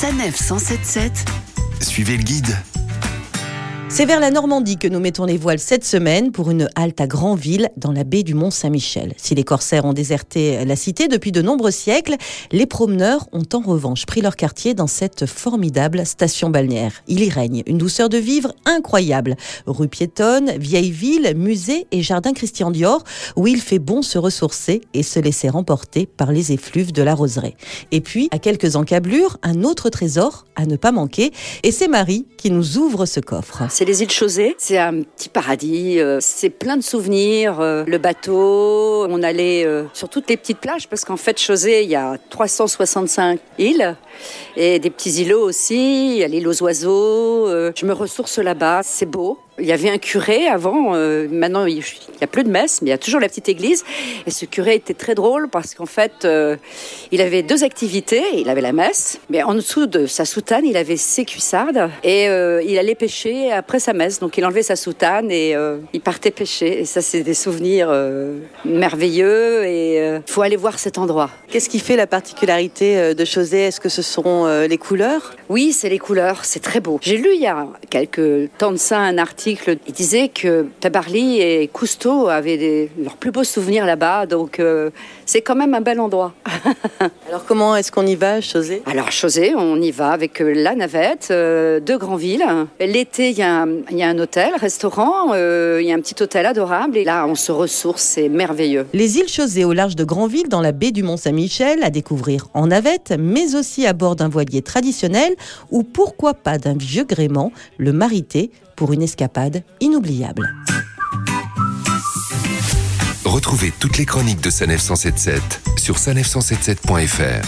Sanef 177. Suivez le guide. C'est vers la Normandie que nous mettons les voiles cette semaine pour une halte à Granville dans la baie du Mont-Saint-Michel. Si les corsaires ont déserté la cité depuis de nombreux siècles, les promeneurs ont en revanche pris leur quartier dans cette formidable station balnéaire. Il y règne une douceur de vivre incroyable. Rue piétonne, vieille ville, musée et jardin Christian Dior où il fait bon se ressourcer et se laisser remporter par les effluves de la roseraie. Et puis, à quelques encablures, un autre trésor à ne pas manquer et c'est Marie qui nous ouvre ce coffre c'est les îles Chausée. C'est un petit paradis. Euh, c'est plein de souvenirs. Euh, le bateau, on allait euh, sur toutes les petites plages parce qu'en fait, Chausée, il y a 365 îles et des petits îlots aussi. Il y a l'île aux oiseaux. Je me ressource là-bas. C'est beau. Il y avait un curé avant, euh, maintenant il n'y a plus de messe, mais il y a toujours la petite église. Et ce curé était très drôle parce qu'en fait, euh, il avait deux activités. Il avait la messe, mais en dessous de sa soutane, il avait ses cuissardes et euh, il allait pêcher après sa messe. Donc il enlevait sa soutane et il partait pêcher. Et ça, c'est des souvenirs merveilleux et il faut aller voir cet endroit. Qu'est-ce qui fait la particularité de Chausey Est-ce que ce sont les couleurs? Oui, c'est les couleurs. C'est très beau. J'ai lu il y a quelques temps de ça un article il disait que Tabarly et Cousteau avaient leurs plus beaux souvenirs là-bas, donc euh, c'est quand même un bel endroit. Alors comment est-ce qu'on y va à Chausey Alors Chausey, on y va avec euh, la navette euh, de Granville. L'été, il y, a un hôtel, restaurant, il y a un petit hôtel adorable, et là on se ressource, c'est merveilleux. Les îles Chausey au large de Granville, dans la baie du Mont-Saint-Michel, à découvrir en navette, mais aussi à bord d'un voilier traditionnel, ou pourquoi pas d'un vieux gréement, le Marité, pour une escapade inoubliable. Retrouvez toutes les chroniques de Sanef 177 sur sanef177.fr.